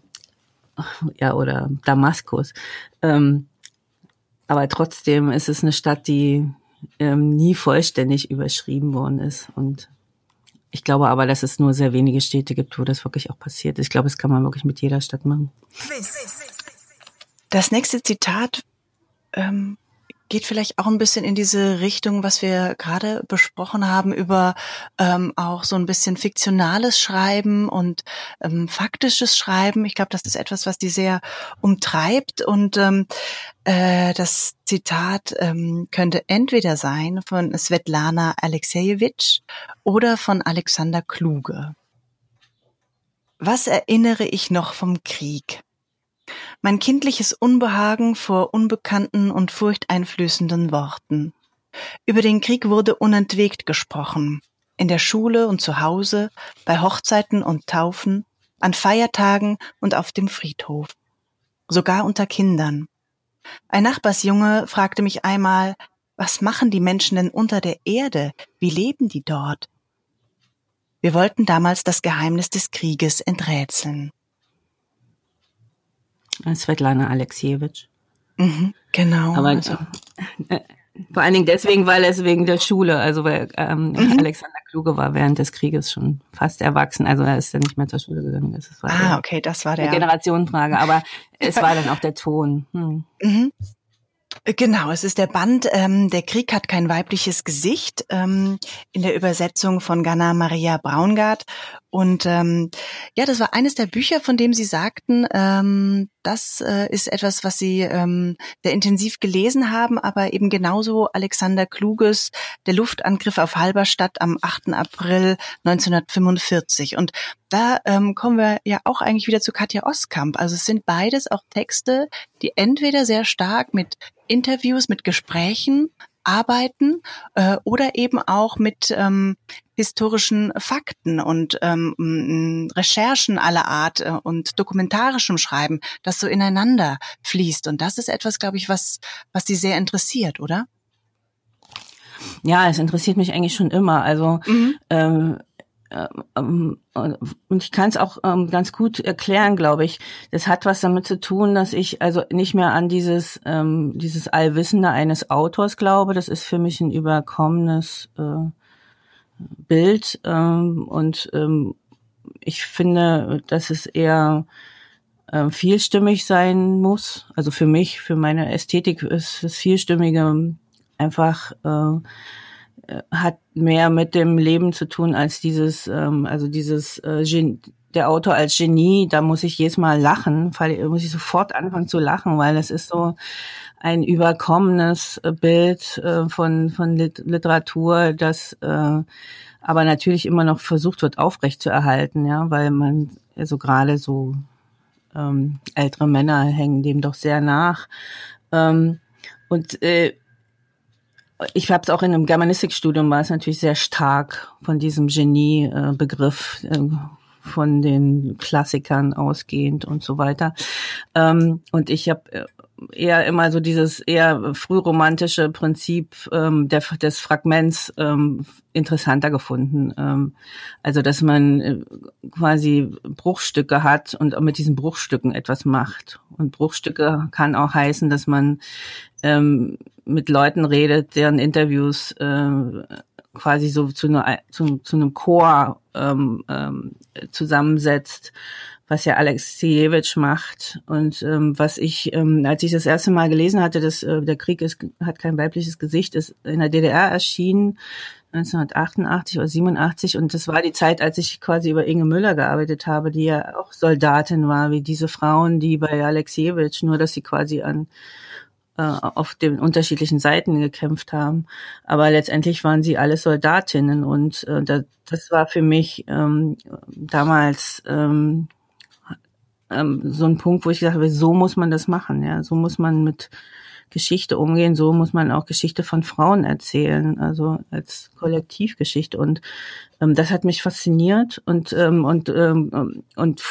ja oder Damaskus. Ähm, aber trotzdem ist es eine Stadt, die ähm, nie vollständig überschrieben worden ist und ich glaube aber, dass es nur sehr wenige Städte gibt, wo das wirklich auch passiert. Ich glaube, das kann man wirklich mit jeder Stadt machen. Das nächste Zitat ähm, geht vielleicht auch ein bisschen in diese Richtung, was wir gerade besprochen haben, über ähm, auch so ein bisschen fiktionales Schreiben und ähm, faktisches Schreiben. Ich glaube, das ist etwas, was die sehr umtreibt. Und ähm, äh, das Zitat ähm, könnte entweder sein von Svetlana Alexejewitsch oder von Alexander Kluge. Was erinnere ich noch vom Krieg? Mein kindliches Unbehagen vor unbekannten und furchteinflößenden Worten. Über den Krieg wurde unentwegt gesprochen, in der Schule und zu Hause, bei Hochzeiten und Taufen, an Feiertagen und auf dem Friedhof, sogar unter Kindern. Ein Nachbarsjunge fragte mich einmal, was machen die Menschen denn unter der Erde? Wie leben die dort? Wir wollten damals das Geheimnis des Krieges enträtseln. Svetlana Alexievich. Mhm, genau. Aber also. äh, vor allen Dingen deswegen, weil es wegen der Schule, also weil ähm, mhm. Alexander Kluge war während des Krieges schon fast erwachsen, also er ist ja nicht mehr zur Schule gegangen. Das war ah, der, okay, das war der. Generationenfrage, aber es war dann auch der Ton. Hm. Mhm. Genau, es ist der Band ähm, Der Krieg hat kein weibliches Gesicht ähm, in der Übersetzung von Ganna Maria Braungart. Und ähm, ja, das war eines der Bücher, von dem Sie sagten, ähm, das äh, ist etwas, was Sie ähm, sehr intensiv gelesen haben, aber eben genauso Alexander Kluges Der Luftangriff auf Halberstadt am 8. April 1945. Und da ähm, kommen wir ja auch eigentlich wieder zu Katja Oskamp. Also es sind beides auch Texte, die entweder sehr stark mit Interviews, mit Gesprächen arbeiten äh, oder eben auch mit ähm, historischen Fakten und ähm, Recherchen aller Art äh, und dokumentarischem Schreiben, das so ineinander fließt. Und das ist etwas, glaube ich, was, was die sehr interessiert, oder? Ja, es interessiert mich eigentlich schon immer. Also mhm. ähm, und ich kann es auch ähm, ganz gut erklären, glaube ich. Das hat was damit zu tun, dass ich also nicht mehr an dieses ähm, dieses Allwissende eines Autors glaube. Das ist für mich ein überkommenes äh, Bild ähm, und ähm, ich finde, dass es eher äh, vielstimmig sein muss. Also für mich, für meine Ästhetik ist das vielstimmige einfach äh, äh, hat mehr mit dem Leben zu tun als dieses, ähm, also dieses äh, Gen der Autor als Genie, da muss ich jedes Mal lachen, weil muss ich sofort anfangen zu lachen, weil es ist so ein überkommenes äh, Bild äh, von, von Literatur, das äh, aber natürlich immer noch versucht wird, aufrecht zu erhalten, ja, weil man also gerade so ähm, ältere Männer hängen dem doch sehr nach. Ähm, und äh, ich habe es auch in einem Germanistikstudium war es natürlich sehr stark von diesem Genie-Begriff äh, von den Klassikern ausgehend und so weiter. Ähm, und ich habe äh, eher immer so dieses eher frühromantische Prinzip ähm, der, des Fragments ähm, interessanter gefunden. Ähm, also dass man äh, quasi Bruchstücke hat und mit diesen Bruchstücken etwas macht. Und Bruchstücke kann auch heißen, dass man ähm, mit Leuten redet, deren Interviews äh, quasi so zu, einer, zu, zu einem Chor ähm, ähm, zusammensetzt, was ja Alexievich macht. Und ähm, was ich, ähm, als ich das erste Mal gelesen hatte, dass äh, der Krieg ist, hat kein weibliches Gesicht, ist in der DDR erschienen 1988 oder 87 und das war die Zeit, als ich quasi über Inge Müller gearbeitet habe, die ja auch Soldatin war, wie diese Frauen, die bei Alexievich, nur dass sie quasi an auf den unterschiedlichen Seiten gekämpft haben. Aber letztendlich waren sie alle Soldatinnen und äh, das, das war für mich ähm, damals ähm, ähm, so ein Punkt, wo ich gesagt habe, so muss man das machen, ja, so muss man mit Geschichte umgehen, so muss man auch Geschichte von Frauen erzählen, also als Kollektivgeschichte. Und ähm, das hat mich fasziniert und ähm, und ähm, und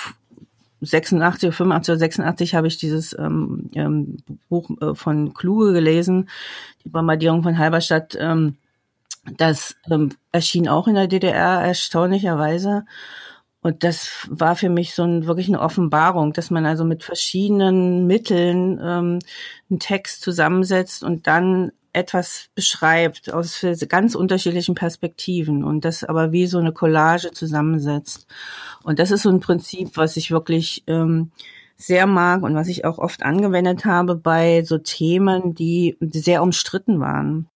86 oder 85 oder 86 habe ich dieses ähm, ähm, Buch äh, von Kluge gelesen, die Bombardierung von Halberstadt. Ähm, das ähm, erschien auch in der DDR erstaunlicherweise. Und das war für mich so ein, wirklich eine Offenbarung, dass man also mit verschiedenen Mitteln ähm, einen Text zusammensetzt und dann etwas beschreibt aus ganz unterschiedlichen Perspektiven und das aber wie so eine Collage zusammensetzt. Und das ist so ein Prinzip, was ich wirklich ähm, sehr mag und was ich auch oft angewendet habe bei so Themen, die sehr umstritten waren.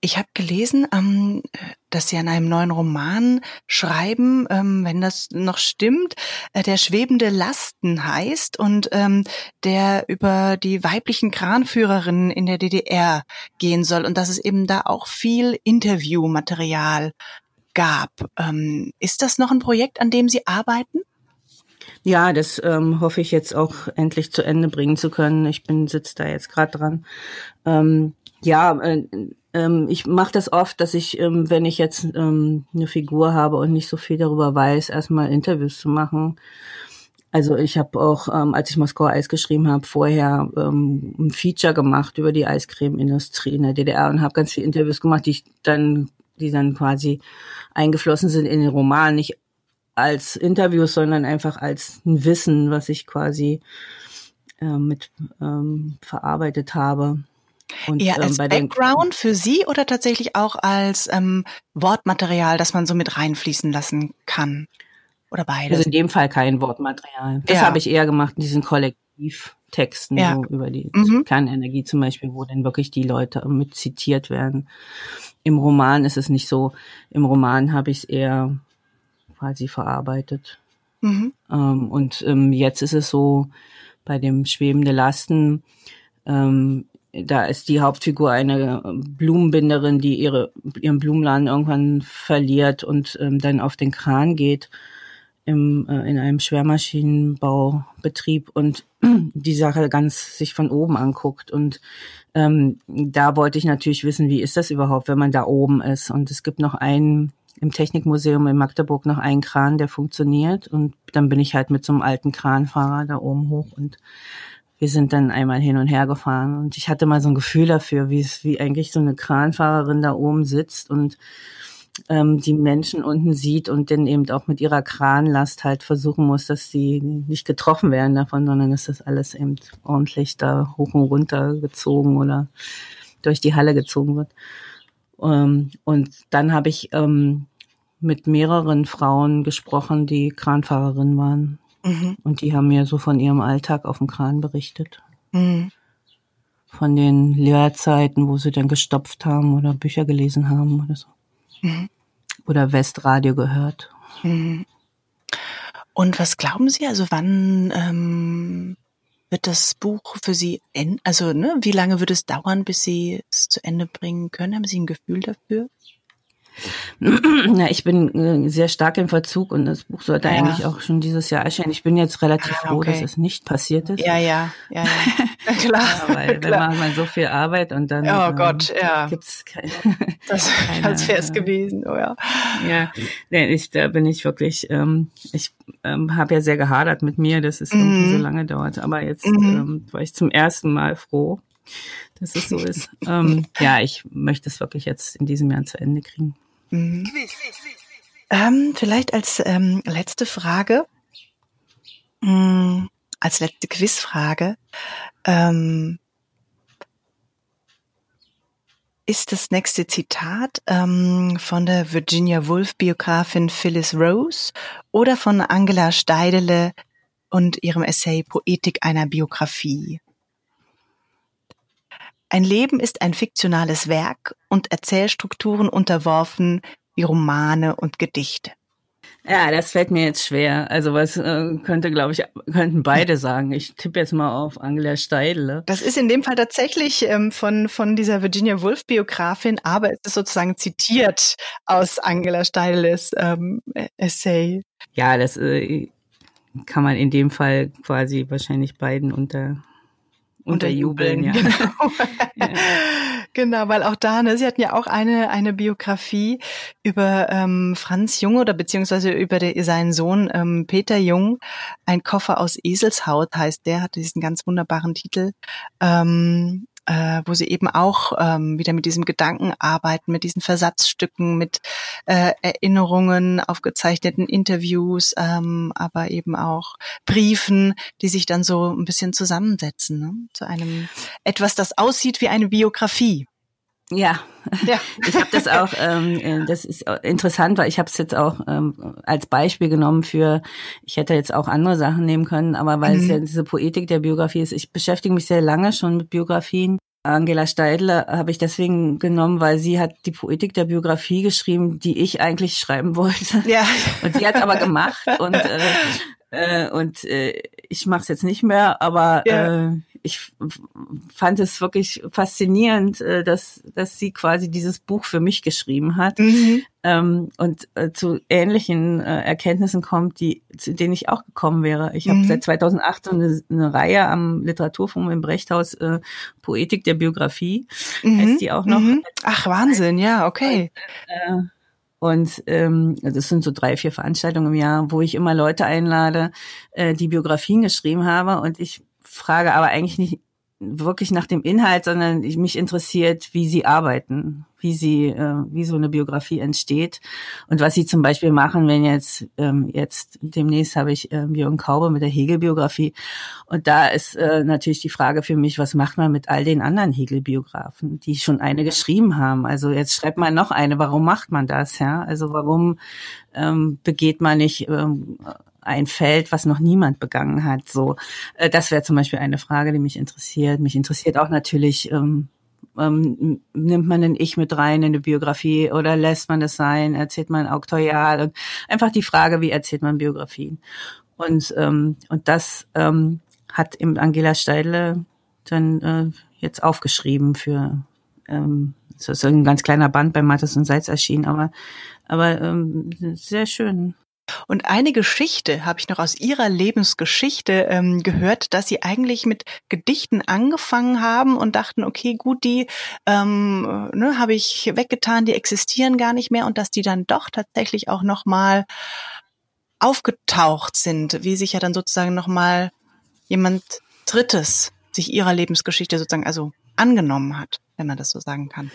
Ich habe gelesen, ähm, dass Sie an einem neuen Roman schreiben, ähm, wenn das noch stimmt, äh, der schwebende Lasten heißt und ähm, der über die weiblichen Kranführerinnen in der DDR gehen soll und dass es eben da auch viel Interviewmaterial gab. Ähm, ist das noch ein Projekt, an dem Sie arbeiten? Ja, das ähm, hoffe ich jetzt auch endlich zu Ende bringen zu können. Ich bin sitze da jetzt gerade dran. Ähm, ja, äh, ähm, ich mache das oft, dass ich, ähm, wenn ich jetzt ähm, eine Figur habe und nicht so viel darüber weiß, erstmal Interviews zu machen. Also ich habe auch, ähm, als ich Moskau Eis geschrieben habe, vorher ähm, ein Feature gemacht über die Eiscreme-Industrie in der DDR und habe ganz viele Interviews gemacht, die ich dann, die dann quasi eingeflossen sind in den Roman, nicht als Interviews, sondern einfach als ein Wissen, was ich quasi äh, mit ähm, verarbeitet habe. Und, Eher ähm, als Background für Sie oder tatsächlich auch als ähm, Wortmaterial, das man so mit reinfließen lassen kann? Oder beides? Also in dem Fall kein Wortmaterial. Das ja. habe ich eher gemacht in diesen Kollektivtexten ja. so über die mhm. Kernenergie zum Beispiel, wo dann wirklich die Leute mit zitiert werden. Im Roman ist es nicht so. Im Roman habe ich es eher quasi verarbeitet. Mhm. Ähm, und ähm, jetzt ist es so, bei dem schwebende Lasten, ähm, da ist die Hauptfigur eine Blumenbinderin, die ihre, ihren Blumenladen irgendwann verliert und ähm, dann auf den Kran geht im, äh, in einem Schwermaschinenbaubetrieb und die Sache ganz sich von oben anguckt. Und ähm, da wollte ich natürlich wissen, wie ist das überhaupt, wenn man da oben ist. Und es gibt noch einen im Technikmuseum in Magdeburg noch einen Kran, der funktioniert. Und dann bin ich halt mit so einem alten Kranfahrer da oben hoch und wir sind dann einmal hin und her gefahren und ich hatte mal so ein Gefühl dafür, wie es, wie eigentlich so eine Kranfahrerin da oben sitzt und ähm, die Menschen unten sieht und dann eben auch mit ihrer Kranlast halt versuchen muss, dass sie nicht getroffen werden davon, sondern dass das alles eben ordentlich da hoch und runter gezogen oder durch die Halle gezogen wird. Ähm, und dann habe ich ähm, mit mehreren Frauen gesprochen, die Kranfahrerinnen waren. Mhm. Und die haben mir so von ihrem Alltag auf dem Kran berichtet. Mhm. Von den Lehrzeiten, wo sie dann gestopft haben oder Bücher gelesen haben oder so. Mhm. Oder Westradio gehört. Mhm. Und was glauben Sie, also wann ähm, wird das Buch für Sie enden? Also, ne, wie lange wird es dauern, bis Sie es zu Ende bringen können? Haben Sie ein Gefühl dafür? Na, ich bin äh, sehr stark im Verzug und das Buch sollte ja. eigentlich auch schon dieses Jahr erscheinen. Ich bin jetzt relativ ah, froh, okay. dass es nicht passiert ist. Ja, ja, ja, ja. klar. Ja, weil klar. wenn man mal so viel Arbeit und dann oh ähm, Gott, ja. gibt's keine, das als wäre es äh, gewesen, oh ja. Ja, nee, ich, da bin ich wirklich, ähm, ich ähm, habe ja sehr gehadert mit mir, dass es mhm. irgendwie so lange dauert. Aber jetzt mhm. ähm, war ich zum ersten Mal froh, dass es so ist. ähm, ja, ich möchte es wirklich jetzt in diesem Jahr zu Ende kriegen. Mhm. Ähm, vielleicht als ähm, letzte Frage, mh, mm, als letzte Quizfrage. Ähm, ist das nächste Zitat ähm, von der Virginia Woolf-Biografin Phyllis Rose oder von Angela Steidele und ihrem Essay Poetik einer Biografie. Ein Leben ist ein fiktionales Werk und Erzählstrukturen unterworfen wie Romane und Gedichte. Ja, das fällt mir jetzt schwer. Also was äh, könnte, glaube ich, könnten beide sagen. Ich tippe jetzt mal auf Angela Steidle. Das ist in dem Fall tatsächlich ähm, von, von dieser Virginia Woolf Biografin, aber es ist sozusagen zitiert aus Angela Steidles ähm, Essay. Ja, das äh, kann man in dem Fall quasi wahrscheinlich beiden unter unterjubeln, ja. Genau. ja. genau, weil auch da, ne, sie hatten ja auch eine, eine Biografie über ähm, Franz Jung oder beziehungsweise über de, seinen Sohn ähm, Peter Jung. Ein Koffer aus Eselshaut heißt der, hat diesen ganz wunderbaren Titel. Ähm, äh, wo sie eben auch ähm, wieder mit diesem Gedanken arbeiten, mit diesen Versatzstücken, mit äh, Erinnerungen, aufgezeichneten Interviews, ähm, aber eben auch Briefen, die sich dann so ein bisschen zusammensetzen ne? zu einem etwas, das aussieht wie eine Biografie. Ja, ja. ich habe das auch, ähm, äh, das ist interessant, weil ich habe es jetzt auch ähm, als Beispiel genommen für, ich hätte jetzt auch andere Sachen nehmen können, aber weil mhm. es ja diese Poetik der Biografie ist, ich beschäftige mich sehr lange schon mit Biografien. Angela Steidler habe ich deswegen genommen, weil sie hat die Poetik der Biografie geschrieben, die ich eigentlich schreiben wollte. Ja. Und sie hat es aber gemacht und äh, äh, und äh, ich mache es jetzt nicht mehr, aber ja. äh, ich fand es wirklich faszinierend, äh, dass, dass sie quasi dieses Buch für mich geschrieben hat mhm. ähm, und äh, zu ähnlichen äh, Erkenntnissen kommt, die zu denen ich auch gekommen wäre. Ich habe mhm. seit 2008 eine, eine Reihe am Literaturforum im Brechthaus äh, Poetik der Biografie, mhm. heißt die auch noch. Mhm. Ach Wahnsinn, ja, okay. Und, äh, und ähm, das sind so drei, vier Veranstaltungen im Jahr, wo ich immer Leute einlade, äh, die Biografien geschrieben habe. Und ich frage aber eigentlich nicht wirklich nach dem Inhalt, sondern mich interessiert, wie sie arbeiten, wie sie, äh, wie so eine Biografie entsteht und was sie zum Beispiel machen, wenn jetzt ähm, jetzt demnächst habe ich äh, Jürgen Kaube mit der Hegel-Biografie und da ist äh, natürlich die Frage für mich, was macht man mit all den anderen Hegel-Biografen, die schon eine geschrieben haben? Also jetzt schreibt man noch eine. Warum macht man das? Ja, also warum ähm, begeht man nicht ähm, ein Feld, was noch niemand begangen hat. So, äh, das wäre zum Beispiel eine Frage, die mich interessiert. Mich interessiert auch natürlich, ähm, ähm, nimmt man ein Ich mit rein in eine Biografie oder lässt man das sein? Erzählt man auktorial? Und einfach die Frage, wie erzählt man Biografien? Und ähm, und das ähm, hat eben Angela Steidle dann äh, jetzt aufgeschrieben für ähm, das ist ein ganz kleiner Band bei Mattes und Salz erschienen, aber aber ähm, sehr schön. Und eine Geschichte habe ich noch aus Ihrer Lebensgeschichte ähm, gehört, dass Sie eigentlich mit Gedichten angefangen haben und dachten, okay, gut, die ähm, ne, habe ich weggetan, die existieren gar nicht mehr und dass die dann doch tatsächlich auch noch mal aufgetaucht sind, wie sich ja dann sozusagen noch mal jemand Drittes sich Ihrer Lebensgeschichte sozusagen also angenommen hat, wenn man das so sagen kann.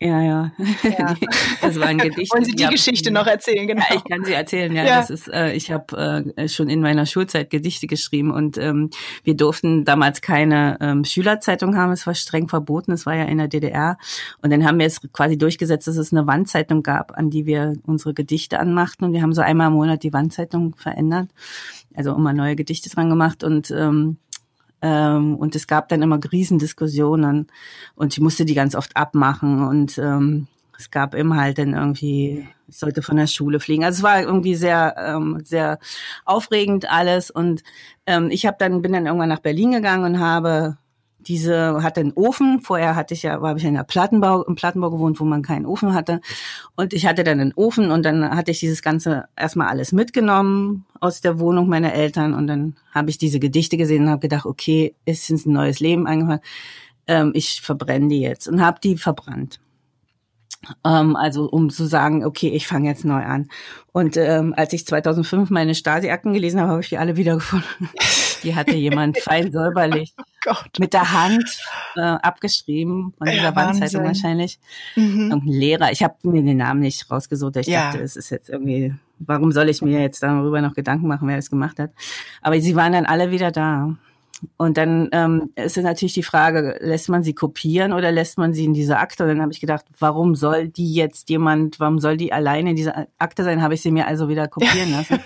Ja, ja. ja. Das war ein Gedicht. Wollen Sie die Geschichte noch erzählen? Genau. Ja, ich kann sie erzählen. Ja, ja. das ist. Äh, ich habe äh, schon in meiner Schulzeit Gedichte geschrieben und ähm, wir durften damals keine ähm, Schülerzeitung haben. Es war streng verboten. Es war ja in der DDR. Und dann haben wir es quasi durchgesetzt, dass es eine Wandzeitung gab, an die wir unsere Gedichte anmachten. Und wir haben so einmal im Monat die Wandzeitung verändert, also immer neue Gedichte dran gemacht und ähm, ähm, und es gab dann immer Riesendiskussionen und ich musste die ganz oft abmachen und ähm, es gab immer halt dann irgendwie, ich sollte von der Schule fliegen. Also es war irgendwie sehr, ähm, sehr aufregend alles. Und ähm, ich habe dann bin dann irgendwann nach Berlin gegangen und habe diese hatte einen Ofen. Vorher hatte ich ja, war ich in der Plattenbau, im Plattenbau gewohnt, wo man keinen Ofen hatte. Und ich hatte dann einen Ofen und dann hatte ich dieses Ganze erstmal alles mitgenommen aus der Wohnung meiner Eltern und dann habe ich diese Gedichte gesehen und habe gedacht, okay, ist ein neues Leben angefangen. Ähm, ich verbrenne die jetzt und habe die verbrannt. Ähm, also um zu sagen, okay, ich fange jetzt neu an. Und ähm, als ich 2005 meine Stasi-Akten gelesen habe, habe ich die alle wiedergefunden. Die hatte jemand fein säuberlich oh mit der Hand äh, abgeschrieben, von dieser ja, Wandzeitung wahrscheinlich. Mhm. Irgendein Lehrer. Ich habe mir den Namen nicht rausgesucht. Ich ja. dachte, es ist jetzt irgendwie, warum soll ich mir jetzt darüber noch Gedanken machen, wer das gemacht hat? Aber sie waren dann alle wieder da. Und dann ähm, ist natürlich die Frage, lässt man sie kopieren oder lässt man sie in diese Akte? Und dann habe ich gedacht, warum soll die jetzt jemand, warum soll die alleine in dieser Akte sein? Habe ich sie mir also wieder kopieren lassen.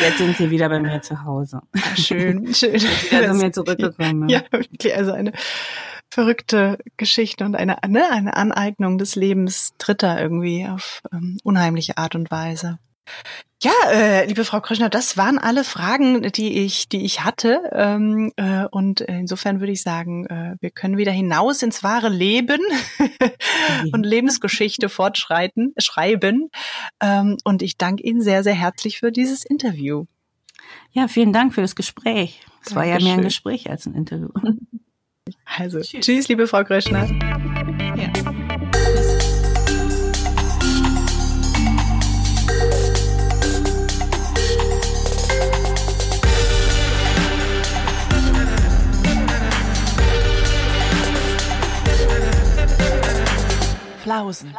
jetzt sind sie wieder bei mir zu Hause. Ah, schön, schön. wieder zu mir zurückgekommen. Ja, wirklich. Also eine verrückte Geschichte und eine, ne, eine Aneignung des Lebens Dritter irgendwie auf ähm, unheimliche Art und Weise. Ja, äh, liebe Frau Kröschner, das waren alle Fragen, die ich, die ich hatte. Ähm, äh, und insofern würde ich sagen, äh, wir können wieder hinaus ins wahre Leben und Lebensgeschichte fortschreiten, schreiben. Ähm, und ich danke Ihnen sehr, sehr herzlich für dieses Interview. Ja, vielen Dank für das Gespräch. Es war ja mehr ein Gespräch als ein Interview. Also, tschüss, tschüss liebe Frau Kröschner. Ja. Flausen.